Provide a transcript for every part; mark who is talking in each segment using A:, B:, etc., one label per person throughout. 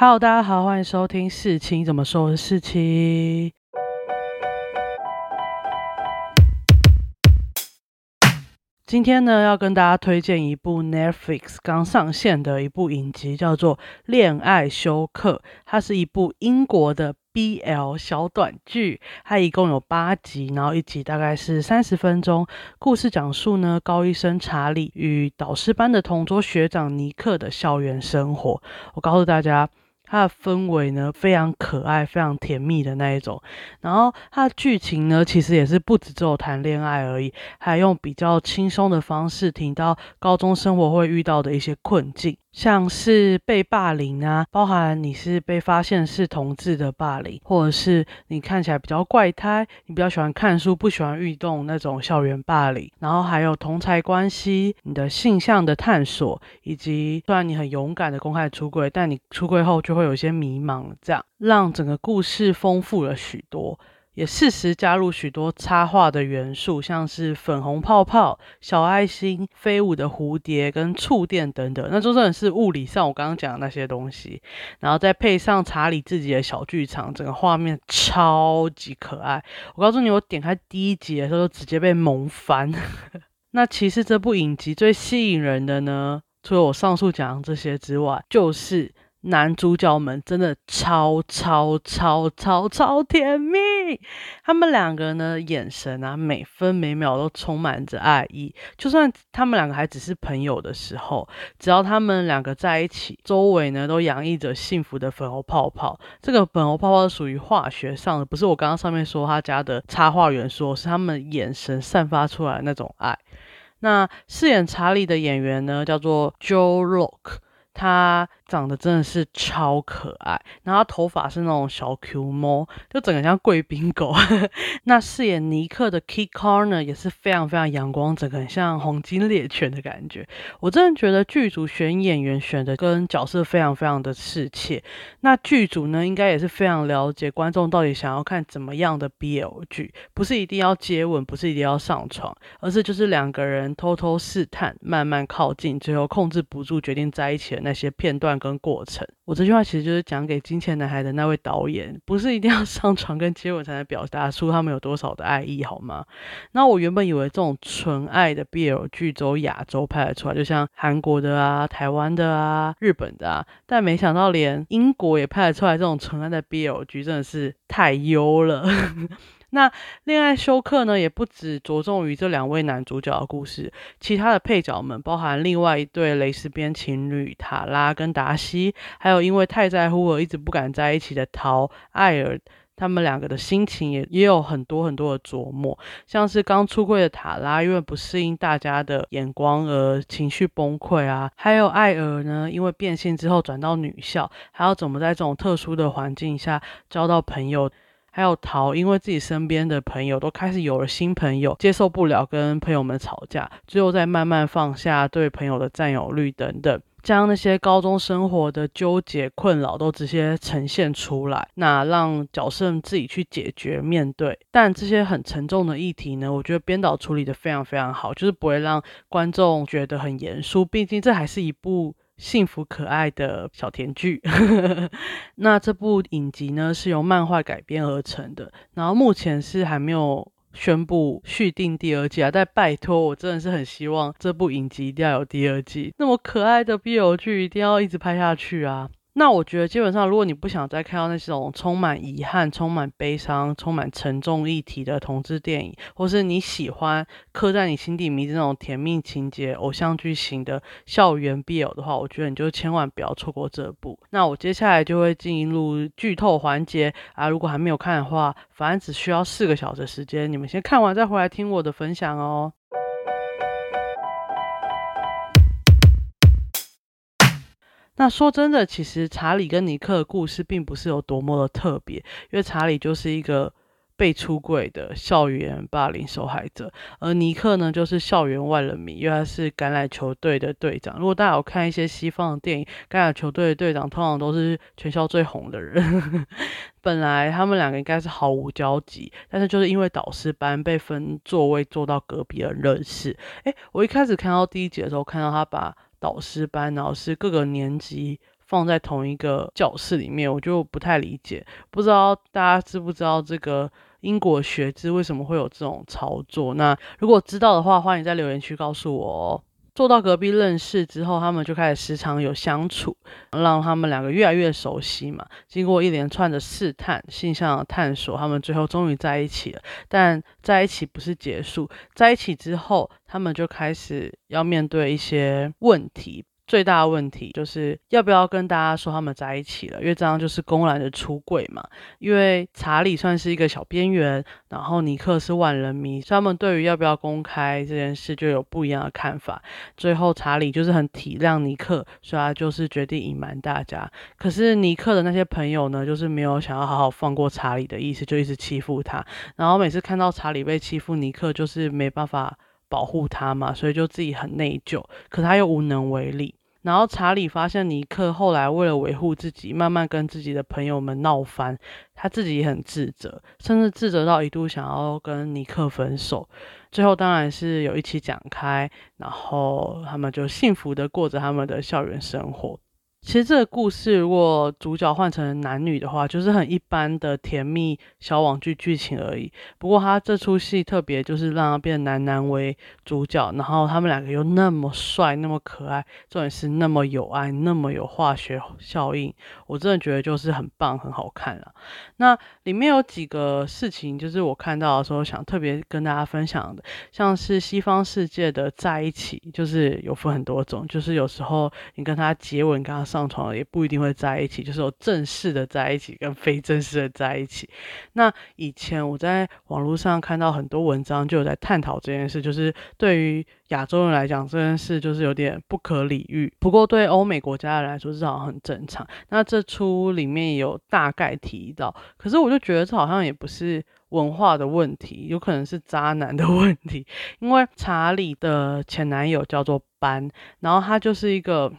A: Hello，大家好，欢迎收听事情怎么说的事情。今天呢，要跟大家推荐一部 Netflix 刚上线的一部影集，叫做《恋爱休克》，它是一部英国的。BL 小短剧，它一共有八集，然后一集大概是三十分钟。故事讲述呢，高医生查理与导师班的同桌学长尼克的校园生活。我告诉大家。它的氛围呢，非常可爱、非常甜蜜的那一种。然后它的剧情呢，其实也是不止只有谈恋爱而已，还用比较轻松的方式，提到高中生活会遇到的一些困境。像是被霸凌啊，包含你是被发现是同志的霸凌，或者是你看起来比较怪胎，你比较喜欢看书，不喜欢运动那种校园霸凌，然后还有同才关系，你的性向的探索，以及虽然你很勇敢的公开出柜，但你出柜后就会有些迷茫，这样让整个故事丰富了许多。也适时加入许多插画的元素，像是粉红泡泡、小爱心、飞舞的蝴蝶跟触电等等，那就真的是物理上我刚刚讲的那些东西。然后再配上查理自己的小剧场，整个画面超级可爱。我告诉你，我点开第一集的时候就直接被萌翻。那其实这部影集最吸引人的呢，除了我上述讲的这些之外，就是。男主角们真的超超超超超甜蜜，他们两个呢眼神啊每分每秒都充满着爱意。就算他们两个还只是朋友的时候，只要他们两个在一起，周围呢都洋溢着幸福的粉红泡泡。这个粉红泡泡属于化学上的，不是我刚刚上面说他家的插画元素，是他们眼神散发出来那种爱。那饰演查理的演员呢叫做 Joe Rock。他长得真的是超可爱，然后头发是那种小 Q 猫，就整个像贵宾狗。那饰演尼克的 Key Corner 也是非常非常阳光，整个很像黄金猎犬的感觉。我真的觉得剧组选演员选的跟角色非常非常的适切。那剧组呢，应该也是非常了解观众到底想要看怎么样的 BL 剧，不是一定要接吻，不是一定要上床，而是就是两个人偷偷试探，慢慢靠近，最后控制不住，决定在一起的那些片段跟过程，我这句话其实就是讲给《金钱男孩》的那位导演，不是一定要 上床跟接吻才能表达出他们有多少的爱意，好吗？那我原本以为这种纯爱的 BL 剧只有亚洲拍得出来，就像韩国的啊、台湾的啊、日本的啊，但没想到连英国也拍得出来这种纯爱的 BL 剧，真的是太优了。那恋爱休克呢，也不只着重于这两位男主角的故事，其他的配角们，包含另外一对蕾丝边情侣塔拉跟达西，还有因为太在乎而一直不敢在一起的陶艾尔，他们两个的心情也也有很多很多的琢磨。像是刚出柜的塔拉，因为不适应大家的眼光而情绪崩溃啊；还有艾尔呢，因为变性之后转到女校，还要怎么在这种特殊的环境下交到朋友。还有逃，因为自己身边的朋友都开始有了新朋友，接受不了跟朋友们吵架，最后再慢慢放下对朋友的占有欲等等，将那些高中生活的纠结困扰都直接呈现出来，那让角色自己去解决面对。但这些很沉重的议题呢，我觉得编导处理的非常非常好，就是不会让观众觉得很严肃，毕竟这还是一部。幸福可爱的小甜剧，那这部影集呢是由漫画改编而成的，然后目前是还没有宣布续订第二季啊，但拜托，我真的是很希望这部影集一定要有第二季，那么可爱的 BL 剧一定要一直拍下去啊！那我觉得，基本上，如果你不想再看到那种充满遗憾、充满悲伤、充满沉重议题的同志电影，或是你喜欢刻在你心底迷这种甜蜜情节、偶像剧型的校园 BL 的话，我觉得你就千万不要错过这部。那我接下来就会进入剧透环节啊，如果还没有看的话，反正只需要四个小时时间，你们先看完再回来听我的分享哦。那说真的，其实查理跟尼克的故事并不是有多么的特别，因为查理就是一个被出柜的校园霸凌受害者，而尼克呢就是校园万人迷，因为他是橄榄球队的队长。如果大家有看一些西方的电影，橄榄球队的队长通常都是全校最红的人。本来他们两个应该是毫无交集，但是就是因为导师班被分座位坐到隔壁而认识。诶，我一开始看到第一集的时候，看到他把导师班，然后是各个年级放在同一个教室里面，我就不太理解。不知道大家知不知道这个英国学制为什么会有这种操作？那如果知道的话，欢迎在留言区告诉我哦。坐到隔壁认识之后，他们就开始时常有相处，让他们两个越来越熟悉嘛。经过一连串的试探、性向的探索，他们最后终于在一起了。但在一起不是结束，在一起之后，他们就开始要面对一些问题。最大的问题就是要不要跟大家说他们在一起了，因为这样就是公然的出柜嘛。因为查理算是一个小边缘，然后尼克是万人迷，所以他们对于要不要公开这件事就有不一样的看法。最后查理就是很体谅尼克，所以他就是决定隐瞒大家。可是尼克的那些朋友呢，就是没有想要好好放过查理的意思，就一直欺负他。然后每次看到查理被欺负，尼克就是没办法保护他嘛，所以就自己很内疚，可他又无能为力。然后查理发现尼克后来为了维护自己，慢慢跟自己的朋友们闹翻，他自己也很自责，甚至自责到一度想要跟尼克分手。最后当然是有一起讲开，然后他们就幸福的过着他们的校园生活。其实这个故事，如果主角换成男女的话，就是很一般的甜蜜小网剧剧情而已。不过他这出戏特别，就是让他变男男为主角，然后他们两个又那么帅、那么可爱，重点是那么有爱、那么有化学效应，我真的觉得就是很棒、很好看了。那里面有几个事情，就是我看到的时候想特别跟大家分享的，像是西方世界的在一起，就是有分很多种，就是有时候你跟他接吻，跟他上上床也不一定会在一起，就是有正式的在一起跟非正式的在一起。那以前我在网络上看到很多文章，就有在探讨这件事，就是对于亚洲人来讲，这件事就是有点不可理喻。不过对欧美国家的来说，这好像很正常。那这出里面有大概提到，可是我就觉得这好像也不是文化的问题，有可能是渣男的 问题。因为查理的前男友叫做班，然后他就是一个。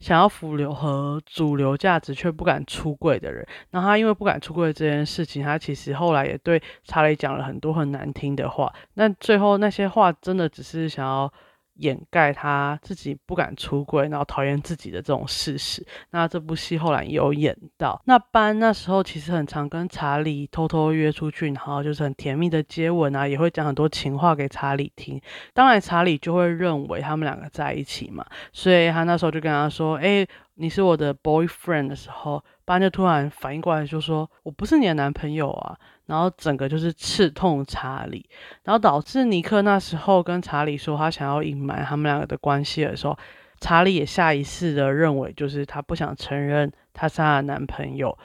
A: 想要主流和主流价值却不敢出柜的人，那他因为不敢出柜这件事情，他其实后来也对查理讲了很多很难听的话。那最后那些话真的只是想要。掩盖他自己不敢出轨，然后讨厌自己的这种事实。那这部戏后来有演到，那班那时候其实很常跟查理偷偷约出去，然后就是很甜蜜的接吻啊，也会讲很多情话给查理听。当然查理就会认为他们两个在一起嘛，所以他那时候就跟他说：“哎，你是我的 boyfriend 的时候，班就突然反应过来，就说我不是你的男朋友啊。”然后整个就是刺痛查理，然后导致尼克那时候跟查理说他想要隐瞒他们两个的关系的时候，查理也下意识的认为就是他不想承认他是他的男朋友。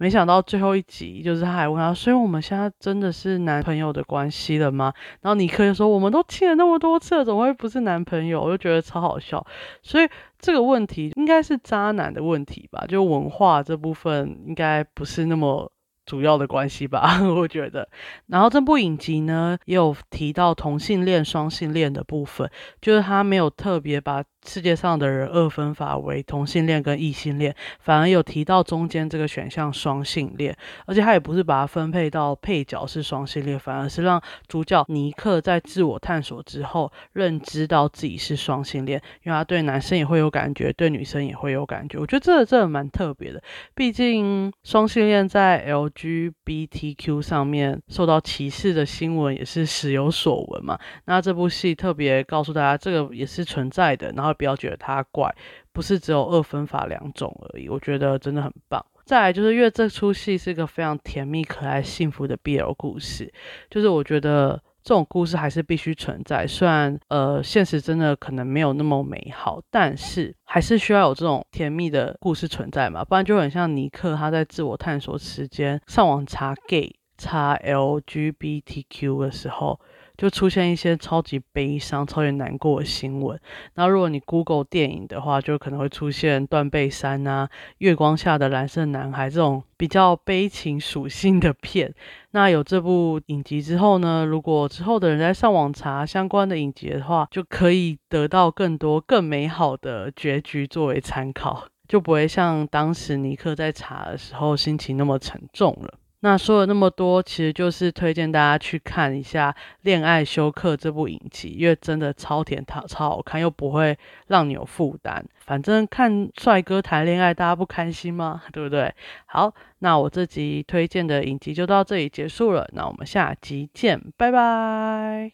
A: 没想到最后一集，就是他还问他，所以我们现在真的是男朋友的关系了吗？然后尼克就说我们都亲了那么多次了，怎么会不是男朋友？我就觉得超好笑。所以这个问题应该是渣男的问题吧？就文化这部分应该不是那么。主要的关系吧，我觉得。然后这部影集呢，也有提到同性恋、双性恋的部分，就是他没有特别把。世界上的人二分法为同性恋跟异性恋，反而有提到中间这个选项双性恋，而且他也不是把它分配到配角是双性恋，反而是让主角尼克在自我探索之后认知到自己是双性恋，因为他对男生也会有感觉，对女生也会有感觉。我觉得这这蛮特别的，毕竟双性恋在 LGBTQ 上面受到歧视的新闻也是时有所闻嘛。那这部戏特别告诉大家，这个也是存在的，然后。不要觉得他怪，不是只有二分法两种而已。我觉得真的很棒。再来就是因为这出戏是一个非常甜蜜、可爱、幸福的 BL 故事，就是我觉得这种故事还是必须存在。虽然呃现实真的可能没有那么美好，但是还是需要有这种甜蜜的故事存在嘛，不然就很像尼克他在自我探索时间上网查 gay、查 LGBTQ 的时候。就出现一些超级悲伤、超级难过的新闻。那，如果你 Google 电影的话，就可能会出现《断背山》啊，《月光下的蓝色男孩》这种比较悲情属性的片。那有这部影集之后呢，如果之后的人在上网查相关的影集的话，就可以得到更多更美好的结局作为参考，就不会像当时尼克在查的时候心情那么沉重了。那说了那么多其实就是推荐大家去看一下恋爱休克这部影集因为真的超甜超好看又不会让你有负担。反正看帅哥谈恋爱大家不开心吗？对不对？好那我这集推荐的影集就到这里结束了那我们下集见拜拜。